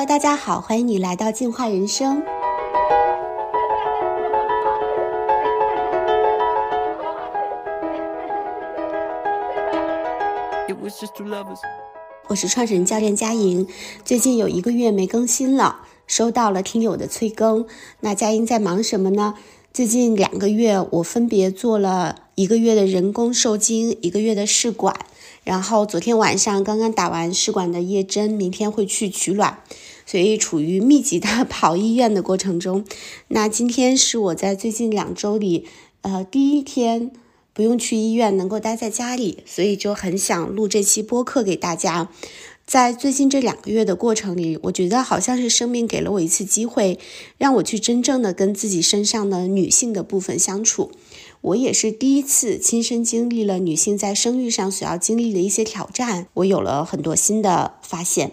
Hello，大家好，欢迎你来到进化人生。我是创始人教练佳莹，最近有一个月没更新了，收到了听友的催更。那佳莹在忙什么呢？最近两个月，我分别做了一个月的人工受精，一个月的试管。然后昨天晚上刚刚打完试管的液针，明天会去取卵，所以处于密集的跑医院的过程中。那今天是我在最近两周里，呃，第一天不用去医院，能够待在家里，所以就很想录这期播客给大家。在最近这两个月的过程里，我觉得好像是生命给了我一次机会，让我去真正的跟自己身上的女性的部分相处。我也是第一次亲身经历了女性在生育上所要经历的一些挑战，我有了很多新的发现。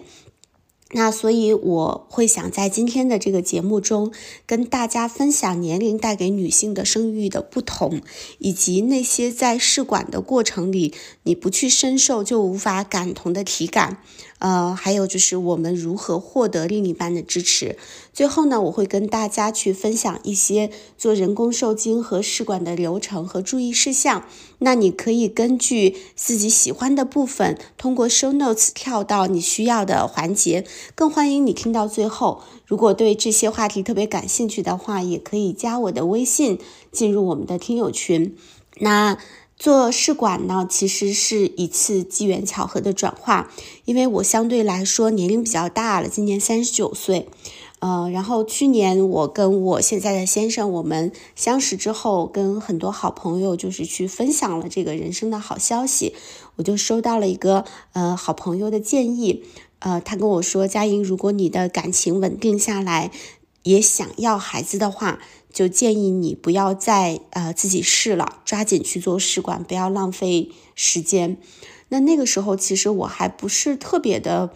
那所以我会想在今天的这个节目中跟大家分享年龄带给女性的生育的不同，以及那些在试管的过程里你不去深受就无法感同的体感。呃，还有就是我们如何获得另一半的支持。最后呢，我会跟大家去分享一些做人工受精和试管的流程和注意事项。那你可以根据自己喜欢的部分，通过 show notes 跳到你需要的环节。更欢迎你听到最后。如果对这些话题特别感兴趣的话，也可以加我的微信，进入我们的听友群。那。做试管呢，其实是一次机缘巧合的转化，因为我相对来说年龄比较大了，今年三十九岁，呃，然后去年我跟我现在的先生我们相识之后，跟很多好朋友就是去分享了这个人生的好消息，我就收到了一个呃好朋友的建议，呃，他跟我说，佳莹，如果你的感情稳定下来，也想要孩子的话。就建议你不要再呃自己试了，抓紧去做试管，不要浪费时间。那那个时候其实我还不是特别的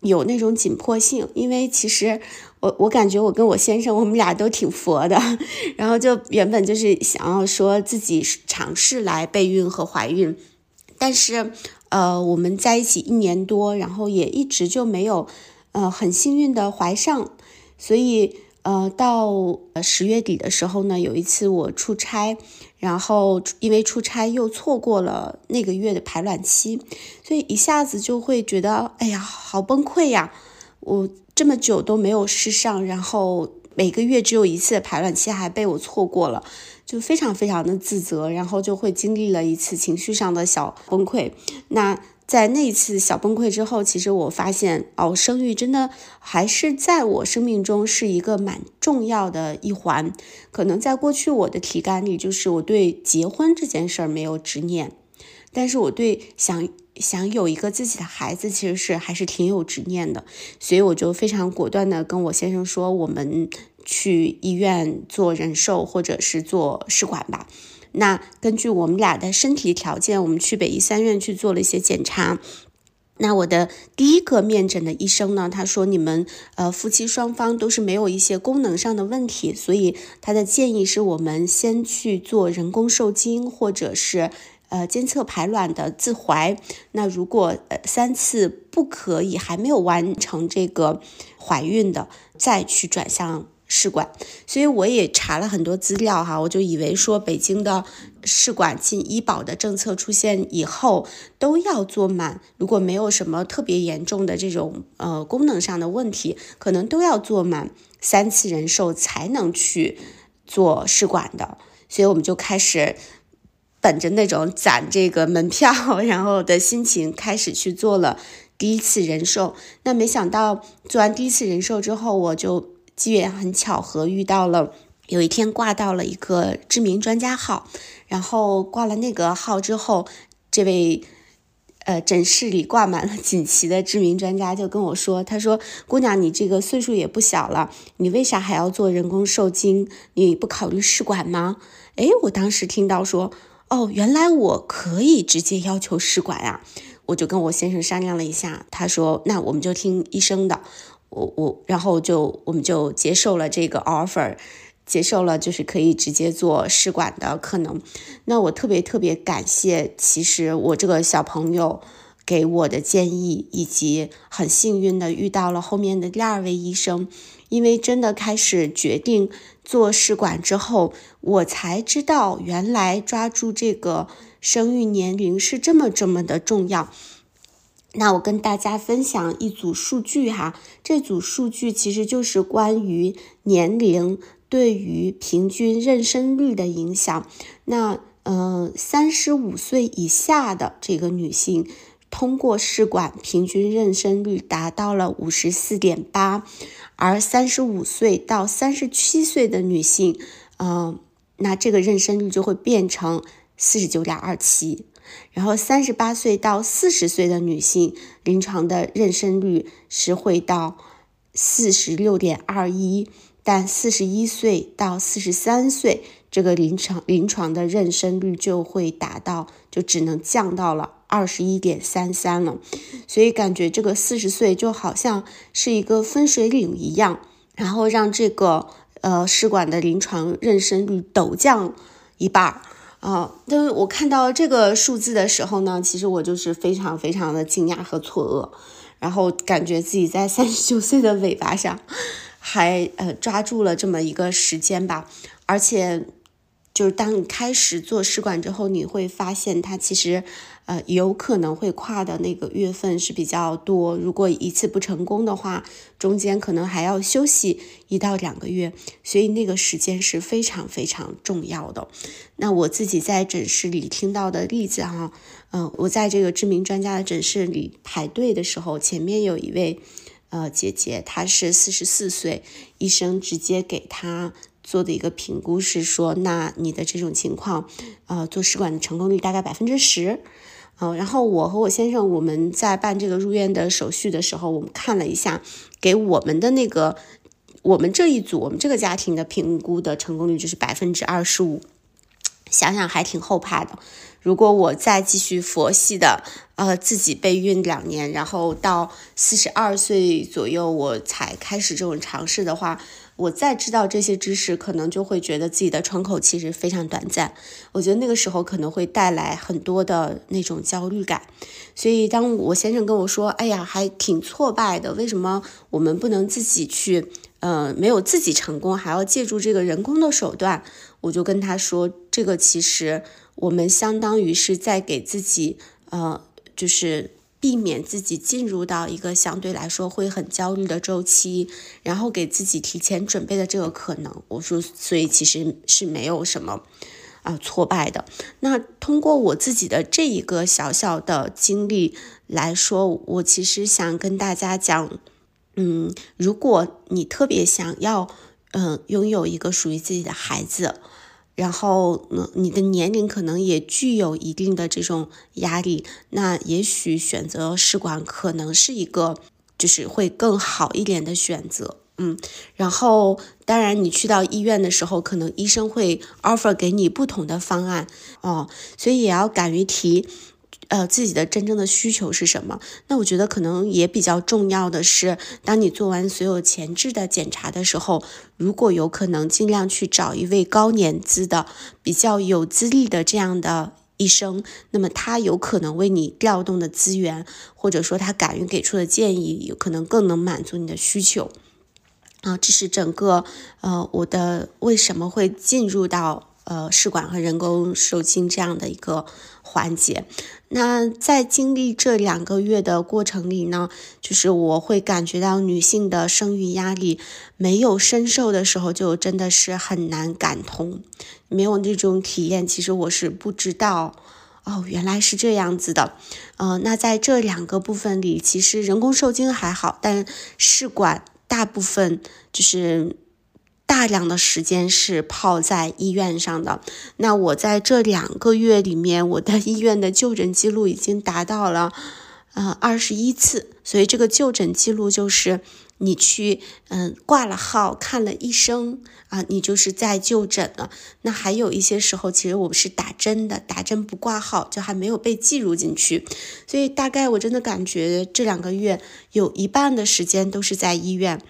有那种紧迫性，因为其实我我感觉我跟我先生我们俩都挺佛的，然后就原本就是想要说自己尝试来备孕和怀孕，但是呃我们在一起一年多，然后也一直就没有呃很幸运的怀上，所以。呃，到呃十月底的时候呢，有一次我出差，然后因为出差又错过了那个月的排卵期，所以一下子就会觉得，哎呀，好崩溃呀！我这么久都没有试上，然后每个月只有一次的排卵期还被我错过了，就非常非常的自责，然后就会经历了一次情绪上的小崩溃。那。在那次小崩溃之后，其实我发现哦，生育真的还是在我生命中是一个蛮重要的一环。可能在过去我的体感里，就是我对结婚这件事儿没有执念，但是我对想想有一个自己的孩子，其实是还是挺有执念的。所以我就非常果断的跟我先生说，我们去医院做人寿或者是做试管吧。那根据我们俩的身体条件，我们去北医三院去做了一些检查。那我的第一个面诊的医生呢，他说你们呃夫妻双方都是没有一些功能上的问题，所以他的建议是我们先去做人工受精，或者是呃监测排卵的自怀。那如果呃三次不可以，还没有完成这个怀孕的，再去转向。试管，所以我也查了很多资料哈，我就以为说北京的试管进医保的政策出现以后都要做满，如果没有什么特别严重的这种呃功能上的问题，可能都要做满三次人寿才能去做试管的，所以我们就开始本着那种攒这个门票然后的心情开始去做了第一次人寿，那没想到做完第一次人寿之后，我就。机缘很巧合，遇到了有一天挂到了一个知名专家号，然后挂了那个号之后，这位呃诊室里挂满了锦旗的知名专家就跟我说：“他说姑娘，你这个岁数也不小了，你为啥还要做人工受精？你不考虑试管吗？”哎，我当时听到说：“哦，原来我可以直接要求试管啊！”我就跟我先生商量了一下，他说：“那我们就听医生的。”我我，然后就我们就接受了这个 offer，接受了就是可以直接做试管的可能。那我特别特别感谢，其实我这个小朋友给我的建议，以及很幸运的遇到了后面的第二位医生。因为真的开始决定做试管之后，我才知道原来抓住这个生育年龄是这么这么的重要。那我跟大家分享一组数据哈，这组数据其实就是关于年龄对于平均妊娠率的影响。那嗯，三十五岁以下的这个女性通过试管，平均妊娠率达到了五十四点八。而三十五岁到三十七岁的女性，嗯，那这个妊娠率就会变成四十九点二七。然后三十八岁到四十岁的女性，临床的妊娠率是会到四十六点二一，但四十一岁到四十三岁，这个临床临床的妊娠率就会达到，就只能降到了。二十一点三三了，所以感觉这个四十岁就好像是一个分水岭一样，然后让这个呃试管的临床妊娠率陡降一半儿啊。但是我看到这个数字的时候呢，其实我就是非常非常的惊讶和错愕，然后感觉自己在三十九岁的尾巴上还呃抓住了这么一个时间吧，而且。就是当你开始做试管之后，你会发现它其实，呃，有可能会跨的那个月份是比较多。如果一次不成功的话，中间可能还要休息一到两个月，所以那个时间是非常非常重要的。那我自己在诊室里听到的例子哈，嗯，我在这个知名专家的诊室里排队的时候，前面有一位呃姐姐，她是四十四岁，医生直接给她。做的一个评估是说，那你的这种情况，呃，做试管的成功率大概百分之十，嗯，然后我和我先生我们在办这个入院的手续的时候，我们看了一下，给我们的那个我们这一组我们这个家庭的评估的成功率就是百分之二十五，想想还挺后怕的。如果我再继续佛系的，呃，自己备孕两年，然后到四十二岁左右我才开始这种尝试的话。我再知道这些知识，可能就会觉得自己的窗口其实非常短暂。我觉得那个时候可能会带来很多的那种焦虑感。所以当我先生跟我说：“哎呀，还挺挫败的，为什么我们不能自己去？呃，没有自己成功，还要借助这个人工的手段？”我就跟他说：“这个其实我们相当于是在给自己，呃，就是。”避免自己进入到一个相对来说会很焦虑的周期，然后给自己提前准备的这个可能，我说，所以其实是没有什么啊挫败的。那通过我自己的这一个小小的经历来说，我其实想跟大家讲，嗯，如果你特别想要，嗯，拥有一个属于自己的孩子。然后，呢，你的年龄可能也具有一定的这种压力，那也许选择试管可能是一个，就是会更好一点的选择，嗯。然后，当然你去到医院的时候，可能医生会 offer 给你不同的方案，哦，所以也要敢于提。呃，自己的真正的需求是什么？那我觉得可能也比较重要的是，当你做完所有前置的检查的时候，如果有可能，尽量去找一位高年资的、比较有资历的这样的医生，那么他有可能为你调动的资源，或者说他敢于给出的建议，有可能更能满足你的需求。啊，这是整个呃我的为什么会进入到呃试管和人工受精这样的一个环节。那在经历这两个月的过程里呢，就是我会感觉到女性的生育压力没有深受的时候，就真的是很难感同。没有这种体验，其实我是不知道哦，原来是这样子的。呃，那在这两个部分里，其实人工受精还好，但试管大部分就是。大量的时间是泡在医院上的。那我在这两个月里面，我的 医院的就诊记录已经达到了，呃，二十一次。所以这个就诊记录就是你去，嗯，挂了号，看了医生啊，你就是在就诊了。那还有一些时候，其实我们是打针的，打针不挂号，就还没有被计入进去。所以大概我真的感觉这两个月有一半的时间都是在医院。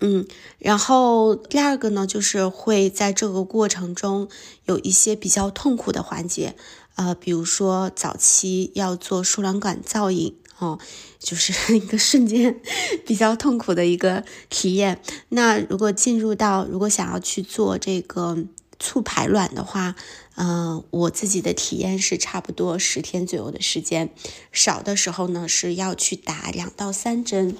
嗯，然后第二个呢，就是会在这个过程中有一些比较痛苦的环节，呃，比如说早期要做输卵管造影哦，就是 一个瞬间比较痛苦的一个体验。那如果进入到如果想要去做这个促排卵的话，嗯，我自己的体验是差不多十天左右的时间，少的时候呢是要去打两到三针，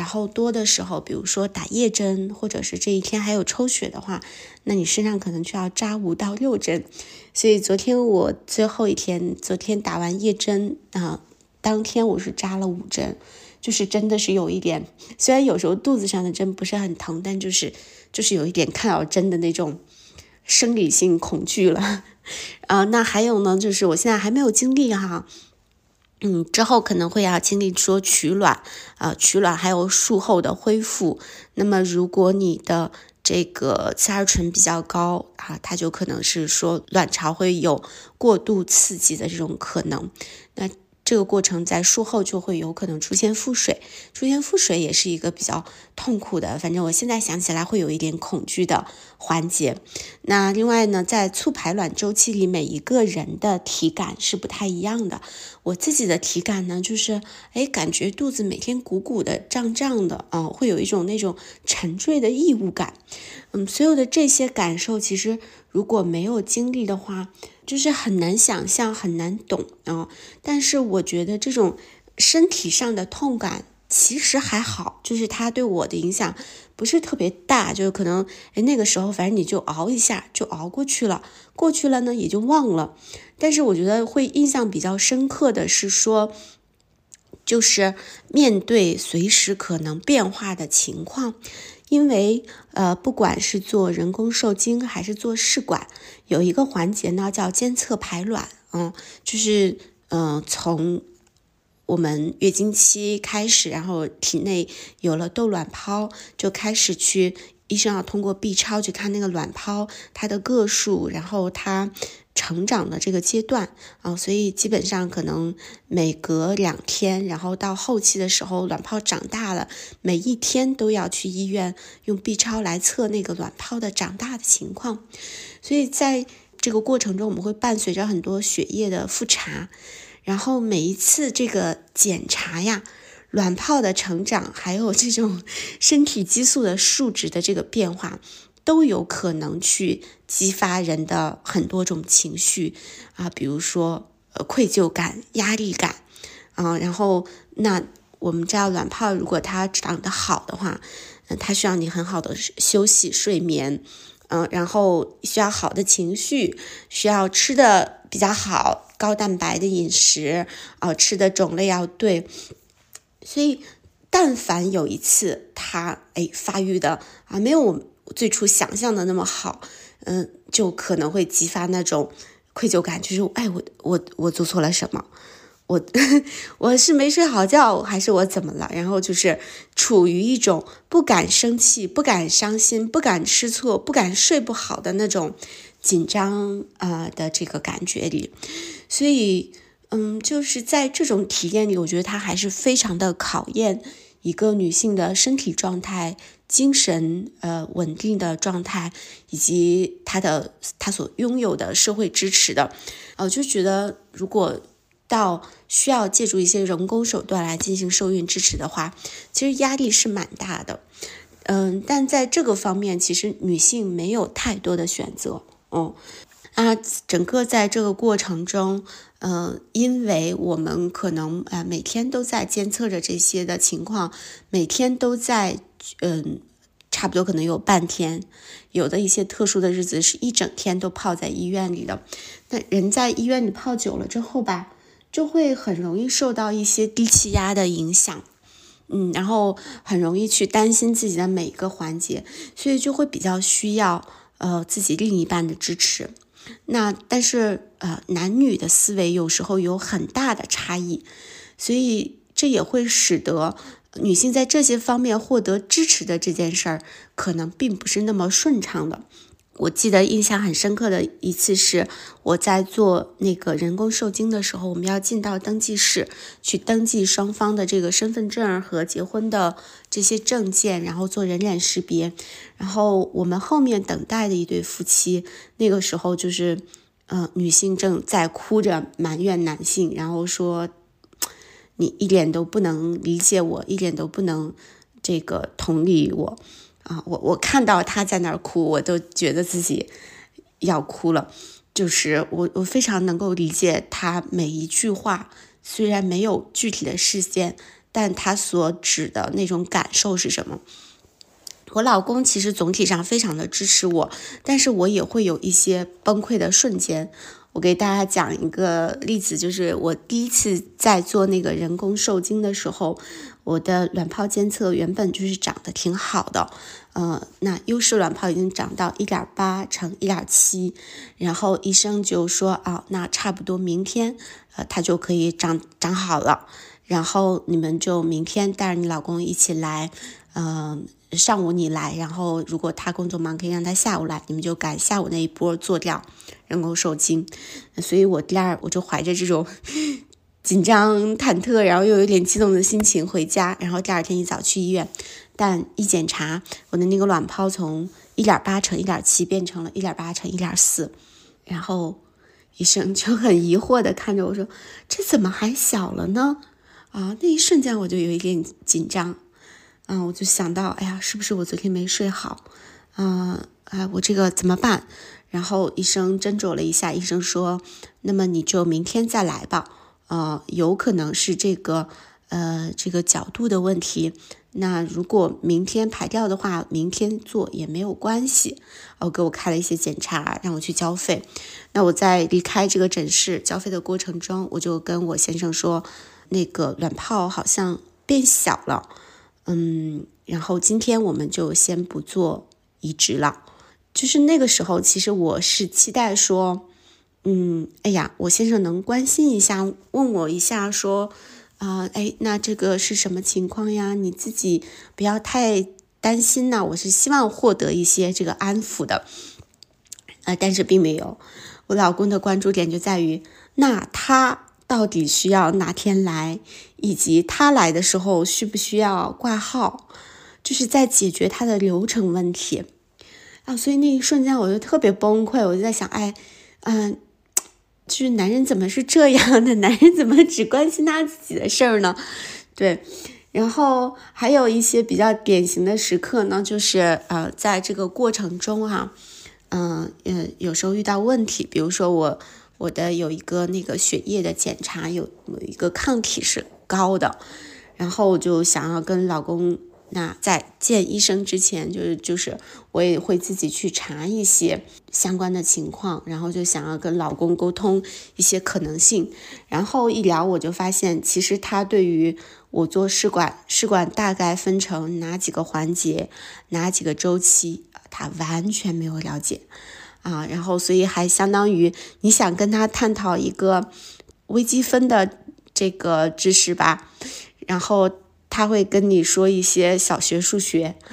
然后多的时候，比如说打夜针，或者是这一天还有抽血的话，那你身上可能就要扎五到六针。所以昨天我最后一天，昨天打完夜针啊，当天我是扎了五针，就是真的是有一点，虽然有时候肚子上的针不是很疼，但就是就是有一点看到针的那种生理性恐惧了。啊，那还有呢，就是我现在还没有经历哈，嗯，之后可能会要经历说取卵，啊，取卵还有术后的恢复。那么如果你的这个雌二醇比较高啊，它就可能是说卵巢会有过度刺激的这种可能。那这个过程在术后就会有可能出现腹水，出现腹水也是一个比较痛苦的，反正我现在想起来会有一点恐惧的环节。那另外呢，在促排卵周期里，每一个人的体感是不太一样的。我自己的体感呢，就是哎，感觉肚子每天鼓鼓的、胀胀的啊，会有一种那种沉坠的异物感。嗯，所有的这些感受，其实如果没有经历的话，就是很难想象，很难懂啊。但是我觉得这种身体上的痛感其实还好，就是它对我的影响不是特别大，就是可能哎那个时候反正你就熬一下就熬过去了，过去了呢也就忘了。但是我觉得会印象比较深刻的是说，就是面对随时可能变化的情况。因为呃，不管是做人工受精还是做试管，有一个环节呢叫监测排卵，嗯，就是嗯，从我们月经期开始，然后体内有了窦卵泡，就开始去医生要通过 B 超去看那个卵泡它的个数，然后它。成长的这个阶段啊，所以基本上可能每隔两天，然后到后期的时候，卵泡长大了，每一天都要去医院用 B 超来测那个卵泡的长大的情况。所以在这个过程中，我们会伴随着很多血液的复查，然后每一次这个检查呀，卵泡的成长，还有这种 身体激素的数值的这个变化。都有可能去激发人的很多种情绪啊，比如说呃愧疚感、压力感啊，然后那我们知道卵泡如果它长得好的话，嗯，它需要你很好的休息、睡眠，嗯，然后需要好的情绪，需要吃的比较好、高蛋白的饮食啊，吃的种类要对，所以但凡有一次它哎发育的啊没有。最初想象的那么好，嗯，就可能会激发那种愧疚感，就是哎，我我我做错了什么？我 我是没睡好觉，还是我怎么了？然后就是处于一种不敢生气、不敢伤心、不敢吃醋、不敢睡不好的那种紧张啊的这个感觉里。所以，嗯，就是在这种体验里，我觉得它还是非常的考验一个女性的身体状态。精神呃稳定的状态，以及他的他所拥有的社会支持的，呃，就觉得如果到需要借助一些人工手段来进行受孕支持的话，其实压力是蛮大的，嗯，但在这个方面，其实女性没有太多的选择，嗯，那，整个在这个过程中，嗯，因为我们可能呃每天都在监测着这些的情况，每天都在。嗯，差不多可能有半天，有的一些特殊的日子是一整天都泡在医院里的。那人在医院里泡久了之后吧，就会很容易受到一些低气压的影响，嗯，然后很容易去担心自己的每一个环节，所以就会比较需要呃自己另一半的支持。那但是呃男女的思维有时候有很大的差异，所以这也会使得。女性在这些方面获得支持的这件事儿，可能并不是那么顺畅的。我记得印象很深刻的一次是我在做那个人工受精的时候，我们要进到登记室去登记双方的这个身份证和结婚的这些证件，然后做人脸识别。然后我们后面等待的一对夫妻，那个时候就是，嗯，女性正在哭着埋怨男性，然后说你一点都不能理解我，一点都不能这个同理我啊！我我看到他在那儿哭，我都觉得自己要哭了。就是我我非常能够理解他每一句话，虽然没有具体的事件，但他所指的那种感受是什么？我老公其实总体上非常的支持我，但是我也会有一些崩溃的瞬间。我给大家讲一个例子，就是我第一次在做那个人工受精的时候，我的卵泡监测原本就是长得挺好的，呃，那优势卵泡已经长到一点八乘一点七，然后医生就说啊，那差不多明天，呃，它就可以长长好了，然后你们就明天带着你老公一起来，嗯。上午你来，然后如果他工作忙，可以让他下午来，你们就赶下午那一波做掉人工受精。所以我第二我就怀着这种 紧张忐忑，然后又有点激动的心情回家，然后第二天一早去医院，但一检查，我的那个卵泡从一点八乘一点七变成了一点八乘一点四，然后医生就很疑惑的看着我说：“这怎么还小了呢？”啊，那一瞬间我就有一点紧张。嗯，我就想到，哎呀，是不是我昨天没睡好？嗯，哎，我这个怎么办？然后医生斟酌了一下，医生说，那么你就明天再来吧。呃，有可能是这个，呃，这个角度的问题。那如果明天排掉的话，明天做也没有关系。哦，给我开了一些检查，让我去交费。那我在离开这个诊室交费的过程中，我就跟我先生说，那个卵泡好像变小了。嗯，然后今天我们就先不做移植了。就是那个时候，其实我是期待说，嗯，哎呀，我先生能关心一下，问我一下，说，啊，哎，那这个是什么情况呀？你自己不要太担心呐。我是希望获得一些这个安抚的，呃，但是并没有。我老公的关注点就在于，那他。到底需要哪天来，以及他来的时候需不需要挂号，就是在解决他的流程问题啊。所以那一瞬间我就特别崩溃，我就在想，哎，嗯，就是男人怎么是这样的？男人怎么只关心他自己的事儿呢？对，然后还有一些比较典型的时刻呢，就是呃，在这个过程中哈，嗯嗯，有时候遇到问题，比如说我。我的有一个那个血液的检查，有有一个抗体是高的，然后我就想要跟老公，那在见医生之前，就是就是我也会自己去查一些相关的情况，然后就想要跟老公沟通一些可能性，然后一聊我就发现，其实他对于我做试管，试管大概分成哪几个环节，哪几个周期，他完全没有了解。啊，然后所以还相当于你想跟他探讨一个微积分的这个知识吧，然后他会跟你说一些小学数学，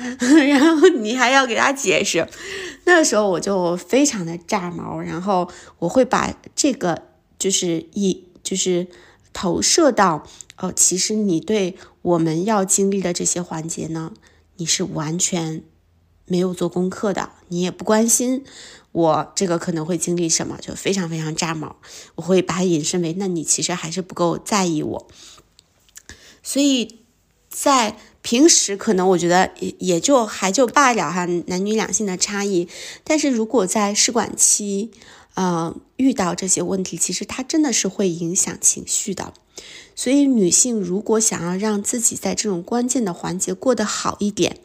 然后你还要给他解释，那时候我就非常的炸毛，然后我会把这个就是一就是投射到哦，其实你对我们要经历的这些环节呢，你是完全没有做功课的，你也不关心。我这个可能会经历什么，就非常非常炸毛。我会把它引申为，那你其实还是不够在意我。所以在平时可能我觉得也也就还就罢了哈，男女两性的差异。但是如果在试管期，呃，遇到这些问题，其实它真的是会影响情绪的。所以女性如果想要让自己在这种关键的环节过得好一点，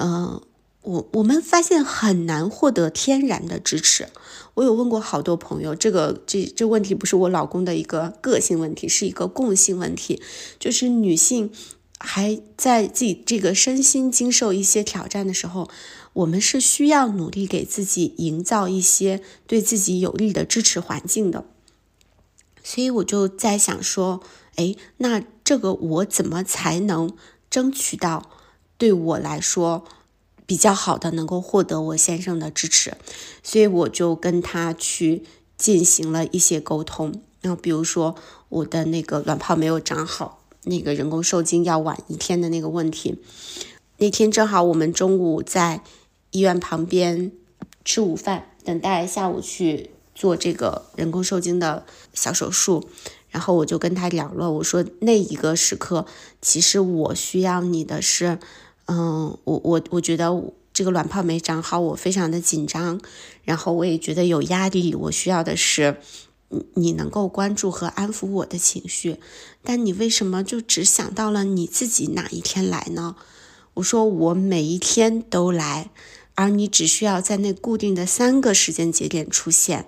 嗯。我我们发现很难获得天然的支持。我有问过好多朋友，这个这这问题不是我老公的一个个性问题，是一个共性问题。就是女性还在自己这个身心经受一些挑战的时候，我们是需要努力给自己营造一些对自己有利的支持环境的。所以我就在想说，哎，那这个我怎么才能争取到对我来说？比较好的能够获得我先生的支持，所以我就跟他去进行了一些沟通。然后比如说我的那个卵泡没有长好，那个人工受精要晚一天的那个问题，那天正好我们中午在医院旁边吃午饭，等待下午去做这个人工受精的小手术，然后我就跟他聊了，我说那一个时刻，其实我需要你的是，嗯，我我我觉得这个卵泡没长好，我非常的紧张，然后我也觉得有压力，我需要的是，你能够关注和安抚我的情绪，但你为什么就只想到了你自己哪一天来呢？我说我每一天都来。而你只需要在那固定的三个时间节点出现。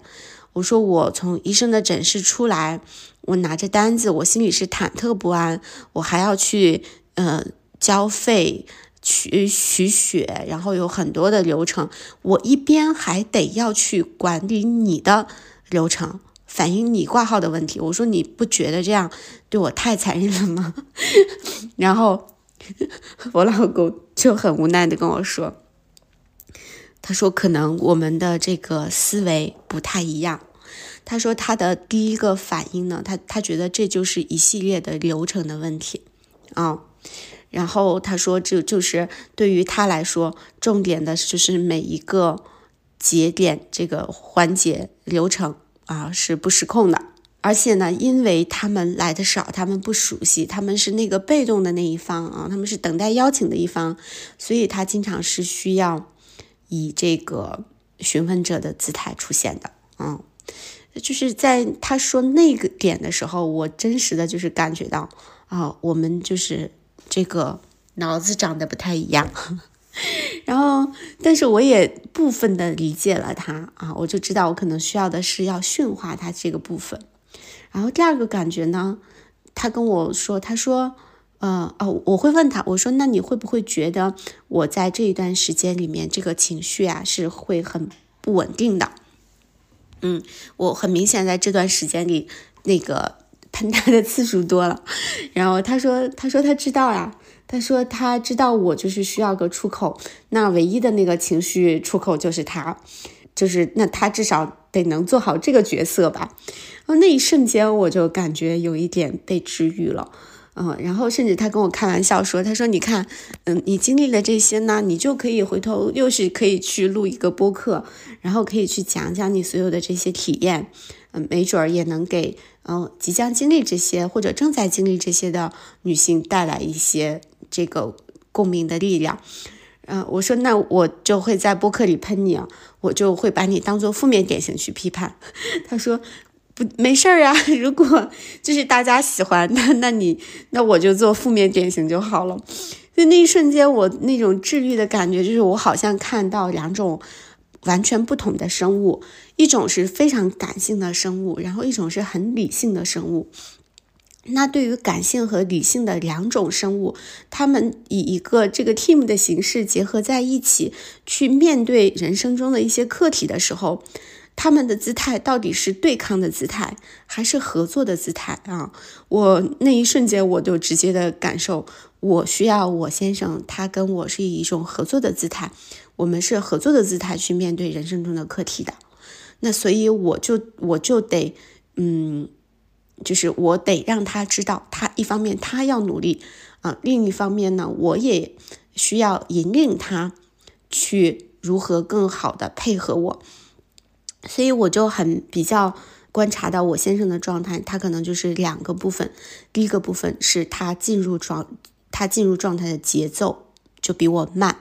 我说我从医生的诊室出来，我拿着单子，我心里是忐忑不安。我还要去呃交费、取取血，然后有很多的流程。我一边还得要去管理你的流程，反映你挂号的问题。我说你不觉得这样对我太残忍了吗？然后我老公就很无奈的跟我说。他说：“可能我们的这个思维不太一样。”他说：“他的第一个反应呢，他他觉得这就是一系列的流程的问题啊。然后他说，就就是对于他来说，重点的就是每一个节点这个环节流程啊是不失控的。而且呢，因为他们来的少，他们不熟悉，他们是那个被动的那一方啊，他们是等待邀请的一方，所以他经常是需要。”以这个询问者的姿态出现的，嗯，就是在他说那个点的时候，我真实的就是感觉到，啊，我们就是这个脑子长得不太一样，然后，但是我也部分的理解了他，啊，我就知道我可能需要的是要驯化他这个部分，然后第二个感觉呢，他跟我说，他说。呃哦，我会问他，我说那你会不会觉得我在这一段时间里面这个情绪啊是会很不稳定的？嗯，我很明显在这段时间里那个喷他的次数多了，然后他说他说他知道呀，他说他知道我就是需要个出口，那唯一的那个情绪出口就是他，就是那他至少得能做好这个角色吧。然后那一瞬间我就感觉有一点被治愈了。嗯，然后甚至他跟我开玩笑说：“他说你看，嗯，你经历了这些呢，你就可以回头又是可以去录一个播客，然后可以去讲讲你所有的这些体验，嗯，没准儿也能给嗯即将经历这些或者正在经历这些的女性带来一些这个共鸣的力量。”嗯，我说那我就会在播客里喷你啊，我就会把你当做负面典型去批判。他说。不没事儿呀，如果就是大家喜欢，那那你那我就做负面典型就好了。就那一瞬间，我那种治愈的感觉，就是我好像看到两种完全不同的生物，一种是非常感性的生物，然后一种是很理性的生物。那对于感性和理性的两种生物，他们以一个这个 team 的形式结合在一起，去面对人生中的一些课题的时候。他们的姿态到底是对抗的姿态，还是合作的姿态啊？我那一瞬间我就直接的感受，我需要我先生，他跟我是以一种合作的姿态，我们是合作的姿态去面对人生中的课题的。那所以我就我就得，嗯，就是我得让他知道，他一方面他要努力啊，另一方面呢，我也需要引领他去如何更好的配合我。所以我就很比较观察到我先生的状态，他可能就是两个部分。第一个部分是他进入状，他进入状态的节奏就比我慢。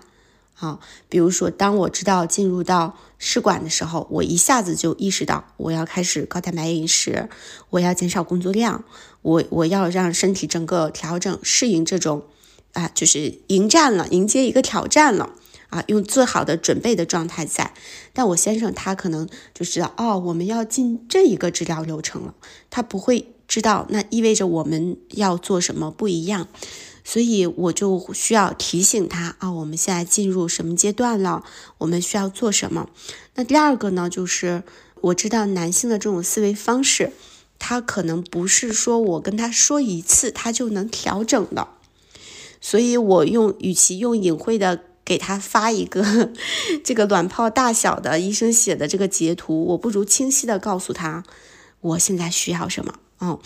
啊，比如说，当我知道进入到试管的时候，我一下子就意识到我要开始高蛋白饮食，我要减少工作量，我我要让身体整个调整适应这种啊，就是迎战了，迎接一个挑战了。啊，用最好的准备的状态在，但我先生他可能就知道哦，我们要进这一个治疗流程了，他不会知道那意味着我们要做什么不一样，所以我就需要提醒他啊，我们现在进入什么阶段了，我们需要做什么。那第二个呢，就是我知道男性的这种思维方式，他可能不是说我跟他说一次他就能调整的，所以我用与其用隐晦的。给他发一个这个卵泡大小的医生写的这个截图，我不如清晰的告诉他我现在需要什么。嗯，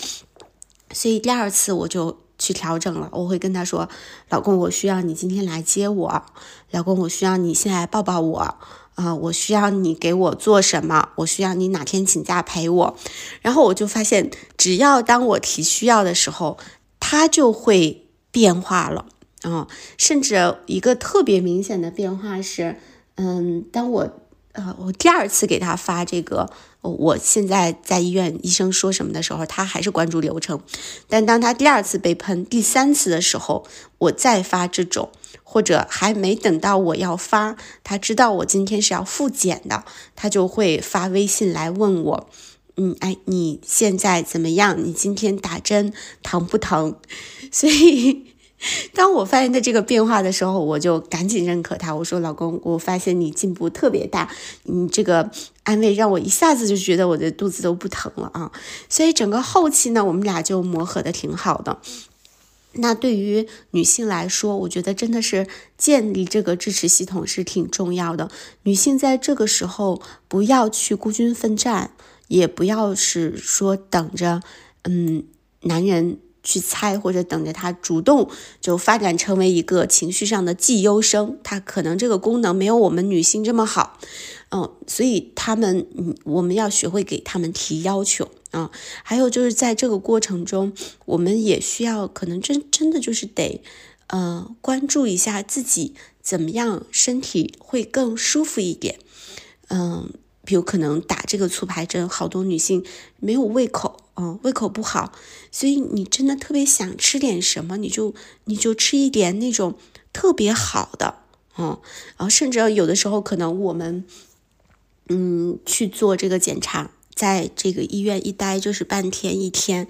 所以第二次我就去调整了，我会跟他说：“老公，我需要你今天来接我。老公，我需要你现在抱抱我。啊，我需要你给我做什么，我需要你哪天请假陪我。然后我就发现，只要当我提需要的时候，他就会变化了啊。甚至一个特别明显的变化是，嗯，当我呃我第二次给他发这个。我现在在医院，医生说什么的时候，他还是关注流程。但当他第二次被喷，第三次的时候，我再发这种，或者还没等到我要发，他知道我今天是要复检的，他就会发微信来问我，嗯，哎，你现在怎么样？你今天打针疼不疼？所以。当我发现他这个变化的时候，我就赶紧认可他。我说：“老公，我发现你进步特别大，你这个安慰让我一下子就觉得我的肚子都不疼了啊！”所以整个后期呢，我们俩就磨合的挺好的。那对于女性来说，我觉得真的是建立这个支持系统是挺重要的。女性在这个时候不要去孤军奋战，也不要是说等着，嗯，男人。去猜或者等着他主动就发展成为一个情绪上的绩优生，他可能这个功能没有我们女性这么好，嗯，所以他们，嗯，我们要学会给他们提要求啊。还有就是在这个过程中，我们也需要可能真真的就是得，呃，关注一下自己怎么样身体会更舒服一点，嗯。比如可能打这个促排针，好多女性没有胃口，嗯，胃口不好，所以你真的特别想吃点什么，你就你就吃一点那种特别好的，嗯，然后甚至有的时候可能我们，嗯，去做这个检查，在这个医院一待就是半天一天，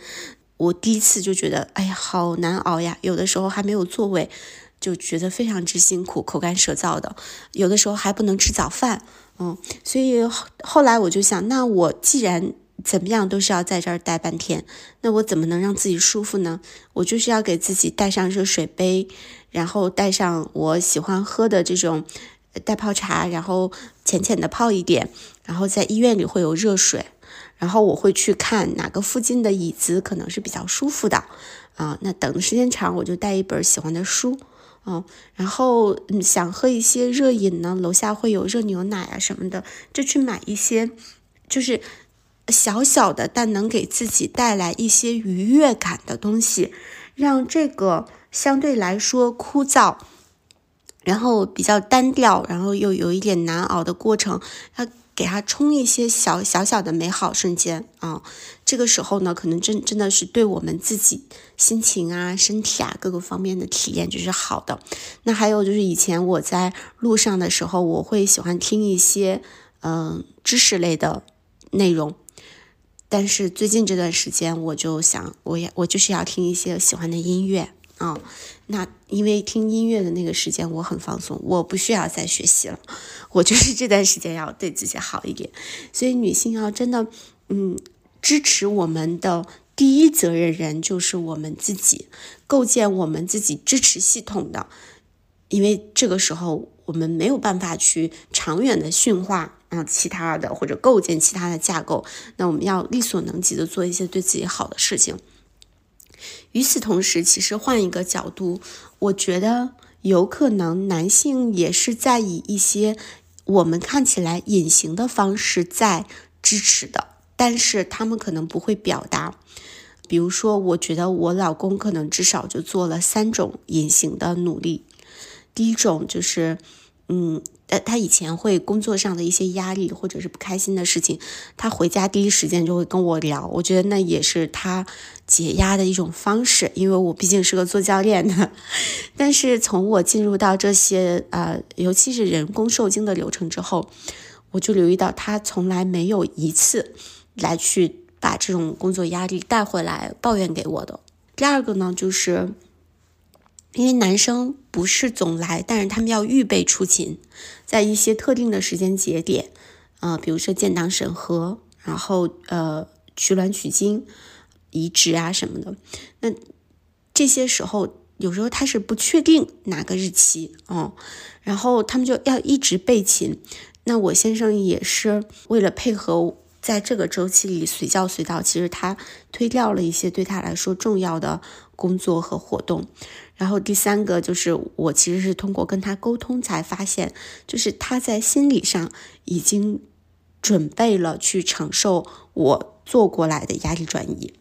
我第一次就觉得，哎呀，好难熬呀，有的时候还没有座位，就觉得非常之辛苦，口干舌燥的，有的时候还不能吃早饭。嗯，所以后来我就想，那我既然怎么样都是要在这儿待半天，那我怎么能让自己舒服呢？我就是要给自己带上热水杯，然后带上我喜欢喝的这种袋泡茶，然后浅浅的泡一点，然后在医院里会有热水，然后我会去看哪个附近的椅子可能是比较舒服的啊。那等的时间长，我就带一本喜欢的书。嗯，然后嗯，想喝一些热饮呢，楼下会有热牛奶啊什么的，就去买一些，就是小小的但能给自己带来一些愉悦感的东西，让这个相对来说枯燥，然后比较单调，然后又有一点难熬的过程，它。给他充一些小小小的美好瞬间啊，这个时候呢，可能真真的是对我们自己心情啊、身体啊各个方面的体验就是好的。那还有就是以前我在路上的时候，我会喜欢听一些嗯知识类的内容，但是最近这段时间我就想，我也我就是要听一些喜欢的音乐。啊，那因为听音乐的那个时间我很放松，我不需要再学习了，我就是这段时间要对自己好一点。所以女性要真的，嗯，支持我们的第一责任人就是我们自己，构建我们自己支持系统的，因为这个时候我们没有办法去长远的驯化啊其他的或者构建其他的架构，那我们要力所能及的做一些对自己好的事情。与此同时，其实换一个角度，我觉得有可能男性也是在以一些我们看起来隐形的方式在支持的，但是他们可能不会表达。比如说，我觉得我老公可能至少就做了三种隐形的努力。第一种就是，嗯。呃，他以前会工作上的一些压力或者是不开心的事情，他回家第一时间就会跟我聊。我觉得那也是他解压的一种方式，因为我毕竟是个做教练的。但是从我进入到这些呃，尤其是人工受精的流程之后，我就留意到他从来没有一次来去把这种工作压力带回来抱怨给我的。第二个呢，就是。因为男生不是总来，但是他们要预备出勤，在一些特定的时间节点，呃，比如说建档审核，然后呃取卵取精、移植啊什么的，那这些时候有时候他是不确定哪个日期哦，然后他们就要一直备勤。那我先生也是为了配合在这个周期里随叫随到，其实他推掉了一些对他来说重要的。工作和活动。然后第三个就是我其实是通过跟他沟通才发现，就是他在心理上已经准备了去承受我做过来的压力转移。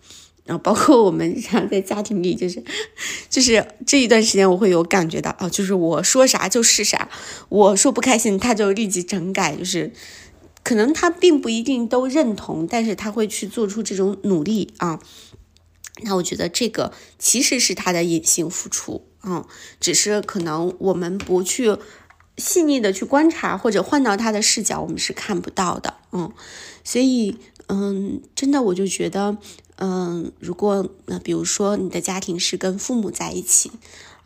然后包括我们日常在家庭里，就是就是这一段时间，我会有感觉到哦，就是我说啥就是啥，我说不开心他就立即整改，就是可能他并不一定都认同，但是他会去做出这种努力啊。那我觉得这个其实是他的隐性付出，嗯，只是可能我们不去细腻的去观察或者换到他的视角，我们是看不到的，嗯，所以嗯，真的我就觉得。嗯，如果那比如说你的家庭是跟父母在一起，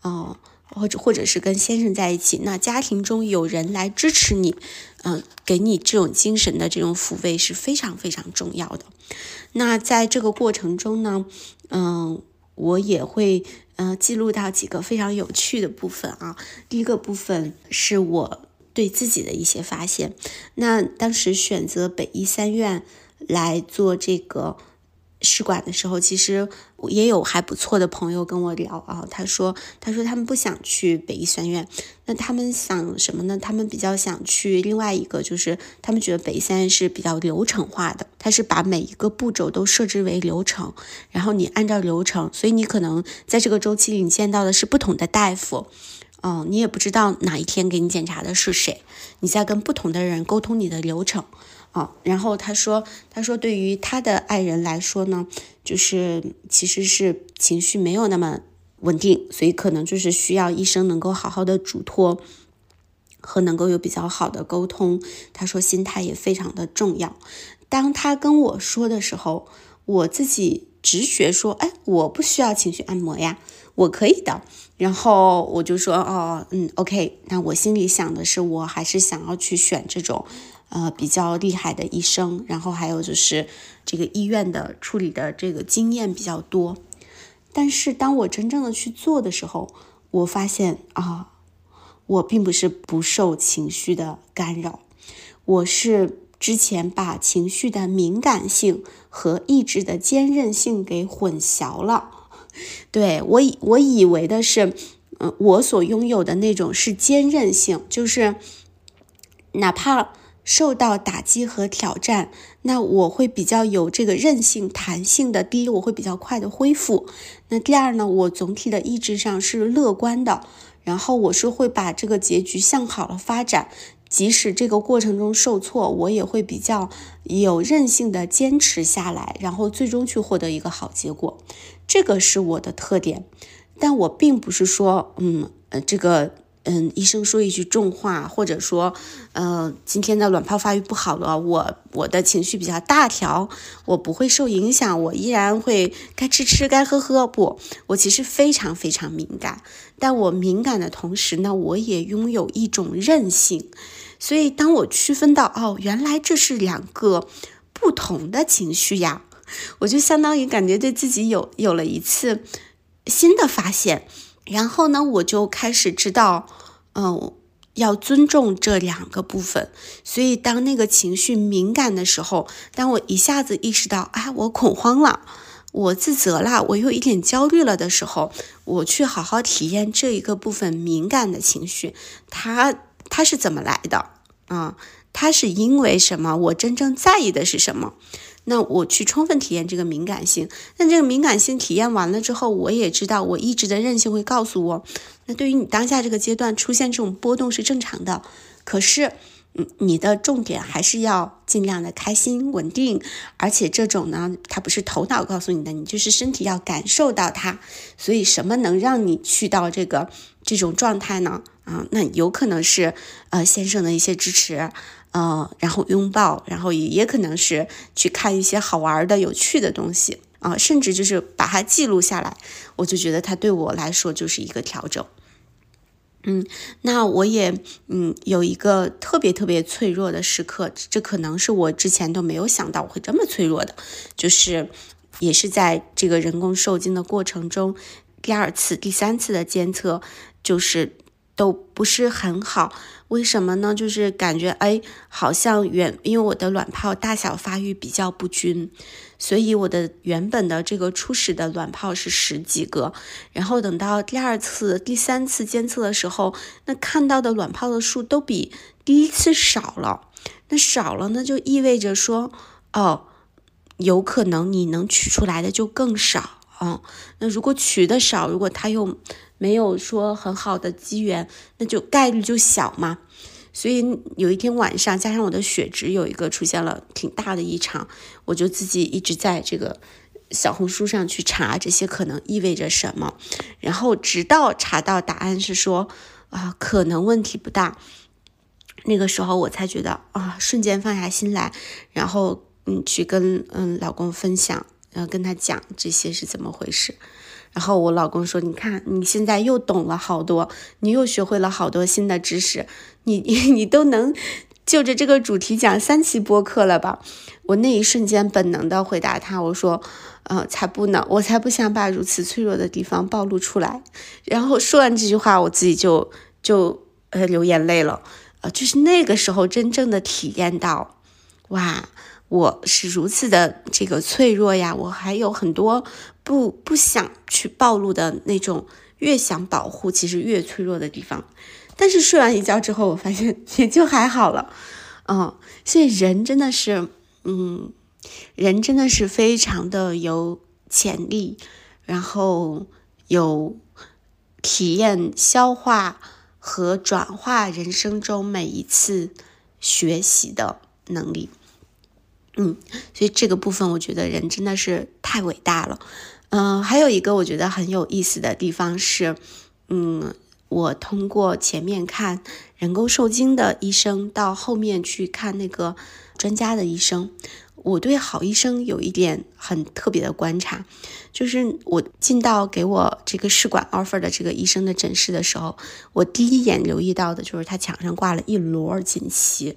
哦，或者或者是跟先生在一起，那家庭中有人来支持你，嗯，给你这种精神的这种抚慰是非常非常重要的。那在这个过程中呢，嗯，我也会嗯记录到几个非常有趣的部分啊。第一个部分是我对自己的一些发现。那当时选择北医三院来做这个。试管的时候，其实也有还不错的朋友跟我聊啊。他说：“他说他们不想去北医三院，那他们想什么呢？他们比较想去另外一个，就是他们觉得北医三院是比较流程化的，它是把每一个步骤都设置为流程，然后你按照流程，所以你可能在这个周期里你见到的是不同的大夫，嗯，你也不知道哪一天给你检查的是谁，你在跟不同的人沟通你的流程。”哦，然后他说，他说对于他的爱人来说呢，就是其实是情绪没有那么稳定，所以可能就是需要医生能够好好的嘱托和能够有比较好的沟通。他说心态也非常的重要。当他跟我说的时候，我自己直觉说，哎，我不需要情绪按摩呀，我可以的。然后我就说，哦，嗯，OK。那我心里想的是，我还是想要去选这种。呃，比较厉害的医生，然后还有就是这个医院的处理的这个经验比较多。但是当我真正的去做的时候，我发现啊，我并不是不受情绪的干扰，我是之前把情绪的敏感性和意志的坚韧性给混淆了。对我以我以为的是，嗯，我所拥有的那种是坚韧性，就是哪怕。受到打击和挑战，那我会比较有这个韧性、弹性的。第一，我会比较快的恢复。那第二呢，我总体的意志上是乐观的。然后我是会把这个结局向好了发展，即使这个过程中受挫，我也会比较有韧性的坚持下来，然后最终去获得一个好结果。这个是我的特点，但我并不是说，嗯，呃，这个。嗯，医生说一句重话，或者说，呃，今天的卵泡发育不好了，我我的情绪比较大条，我不会受影响，我依然会该吃吃，该喝喝。不，我其实非常非常敏感，但我敏感的同时呢，我也拥有一种韧性。所以，当我区分到哦，原来这是两个不同的情绪呀，我就相当于感觉对自己有有了一次新的发现。然后呢，我就开始知道，嗯，要尊重这两个部分。所以，当那个情绪敏感的时候，当我一下子意识到，啊，我恐慌了，我自责了，我有一点焦虑了的时候，我去好好体验这一个部分敏感的情绪，它它是怎么来的？啊，它是因为什么？我真正在意的是什么？那我去充分体验这个敏感性，那这个敏感性体验完了之后，我也知道我意志的韧性会告诉我，那对于你当下这个阶段出现这种波动是正常的。可是，嗯，你的重点还是要尽量的开心稳定，而且这种呢，它不是头脑告诉你的，你就是身体要感受到它。所以，什么能让你去到这个这种状态呢？啊，那有可能是呃先生的一些支持。呃，然后拥抱，然后也也可能是去看一些好玩的、有趣的东西啊，甚至就是把它记录下来，我就觉得它对我来说就是一个调整。嗯，那我也嗯有一个特别特别脆弱的时刻，这可能是我之前都没有想到我会这么脆弱的，就是也是在这个人工受精的过程中，第二次、第三次的监测，就是都不是很好。为什么呢？就是感觉哎，好像原因为我的卵泡大小发育比较不均，所以我的原本的这个初始的卵泡是十几个，然后等到第二次、第三次监测的时候，那看到的卵泡的数都比第一次少了。那少了呢，就意味着说，哦，有可能你能取出来的就更少啊。那如果取的少，如果他又没有说很好的机缘，那就概率就小嘛。所以有一天晚上，加上我的血脂有一个出现了挺大的异常，我就自己一直在这个小红书上去查这些可能意味着什么，然后直到查到答案是说啊，可能问题不大。那个时候我才觉得啊，瞬间放下心来，然后嗯，去跟嗯老公分享，然后跟他讲这些是怎么回事。然后我老公说：“你看，你现在又懂了好多，你又学会了好多新的知识，你你 你都能就着这个主题讲三期播客了吧？”我那一瞬间本能的回答他：“我说，呃，才不呢，我才不想把如此脆弱的地方暴露出来。”然后说完这句话，我自己就就呃流眼泪了，呃，就是那个时候真正的体验到，哇。我是如此的这个脆弱呀，我还有很多不不想去暴露的那种，越想保护其实越脆弱的地方。但是睡完一觉之后，我发现也就还好了，嗯，所以人真的是，嗯，人真的是非常的有潜力，然后有体验、消化和转化人生中每一次学习的能力。嗯，所以这个部分我觉得人真的是太伟大了。嗯，还有一个我觉得很有意思的地方是，嗯，我通过前面看人工受精的医生，到后面去看那个专家的医生，我对好医生有一点很特别的观察，就是我进到给我这个试管 offer 的这个医生的诊室的时候，我第一眼留意到的就是他墙上挂了一摞锦旗。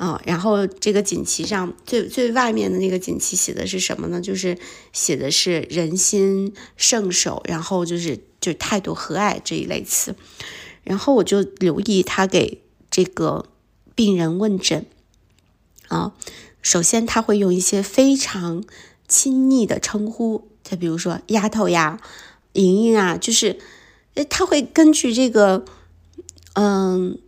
啊，然后这个锦旗上最最外面的那个锦旗写的是什么呢？就是写的是人心圣手，然后就是就态度和蔼这一类词。然后我就留意他给这个病人问诊啊，首先他会用一些非常亲昵的称呼，就比如说丫头呀、莹莹啊，就是他会根据这个嗯。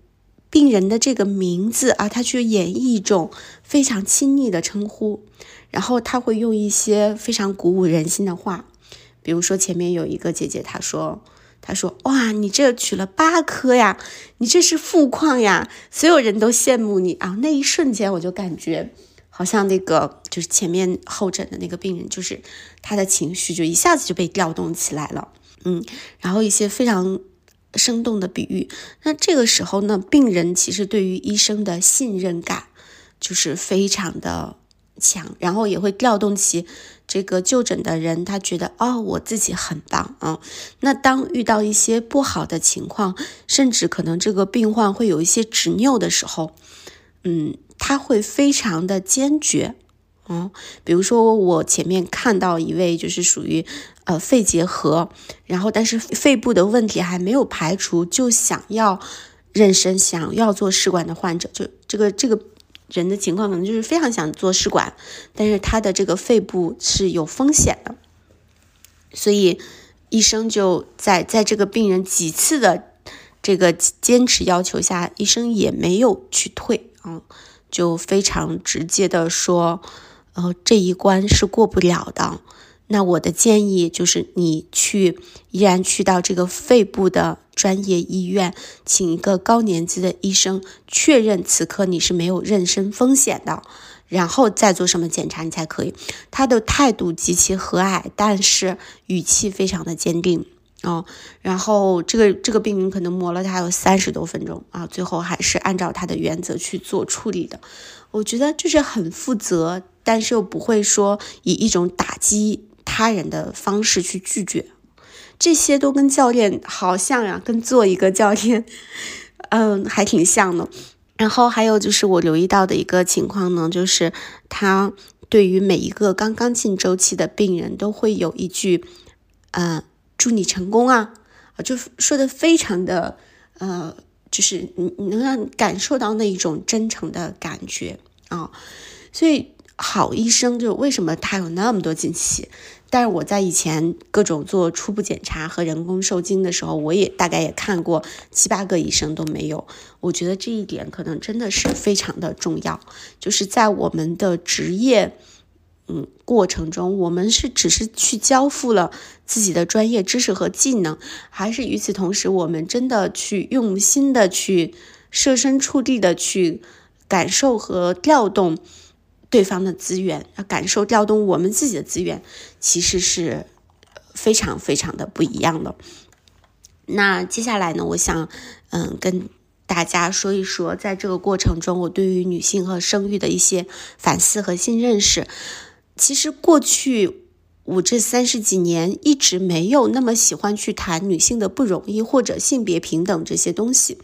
病人的这个名字啊，他去演绎一种非常亲昵的称呼，然后他会用一些非常鼓舞人心的话，比如说前面有一个姐姐，她说：“她说哇，你这取了八颗呀，你这是富矿呀，所有人都羡慕你啊。”那一瞬间，我就感觉好像那个就是前面候诊的那个病人，就是他的情绪就一下子就被调动起来了，嗯，然后一些非常。生动的比喻，那这个时候呢，病人其实对于医生的信任感就是非常的强，然后也会调动起这个就诊的人，他觉得哦，我自己很棒啊。那当遇到一些不好的情况，甚至可能这个病患会有一些执拗的时候，嗯，他会非常的坚决。嗯，比如说我前面看到一位就是属于呃肺结核，然后但是肺部的问题还没有排除，就想要妊娠、想要做试管的患者，就这个这个人的情况可能就是非常想做试管，但是他的这个肺部是有风险的，所以医生就在在这个病人几次的这个坚持要求下，医生也没有去退啊，就非常直接的说。呃，这一关是过不了的。那我的建议就是，你去依然去到这个肺部的专业医院，请一个高年级的医生确认此刻你是没有妊娠风险的，然后再做什么检查你才可以。他的态度极其和蔼，但是语气非常的坚定啊。然后这个这个病人可能磨了他有三十多分钟啊，最后还是按照他的原则去做处理的。我觉得就是很负责。但是又不会说以一种打击他人的方式去拒绝，这些都跟教练好像呀，跟做一个教练，嗯，还挺像的。然后还有就是我留意到的一个情况呢，就是他对于每一个刚刚进周期的病人都会有一句，嗯，祝你成功啊，就说的非常的呃，就是你能让感受到那一种真诚的感觉啊。所以好医生就为什么他有那么多惊喜？但是我在以前各种做初步检查和人工受精的时候，我也大概也看过七八个医生都没有。我觉得这一点可能真的是非常的重要，就是在我们的职业嗯过程中，我们是只是去交付了自己的专业知识和技能，还是与此同时，我们真的去用心的去设身处地的去感受和调动。对方的资源，感受调动我们自己的资源，其实是非常非常的不一样的。那接下来呢，我想嗯跟大家说一说，在这个过程中，我对于女性和生育的一些反思和新认识。其实过去我这三十几年一直没有那么喜欢去谈女性的不容易或者性别平等这些东西。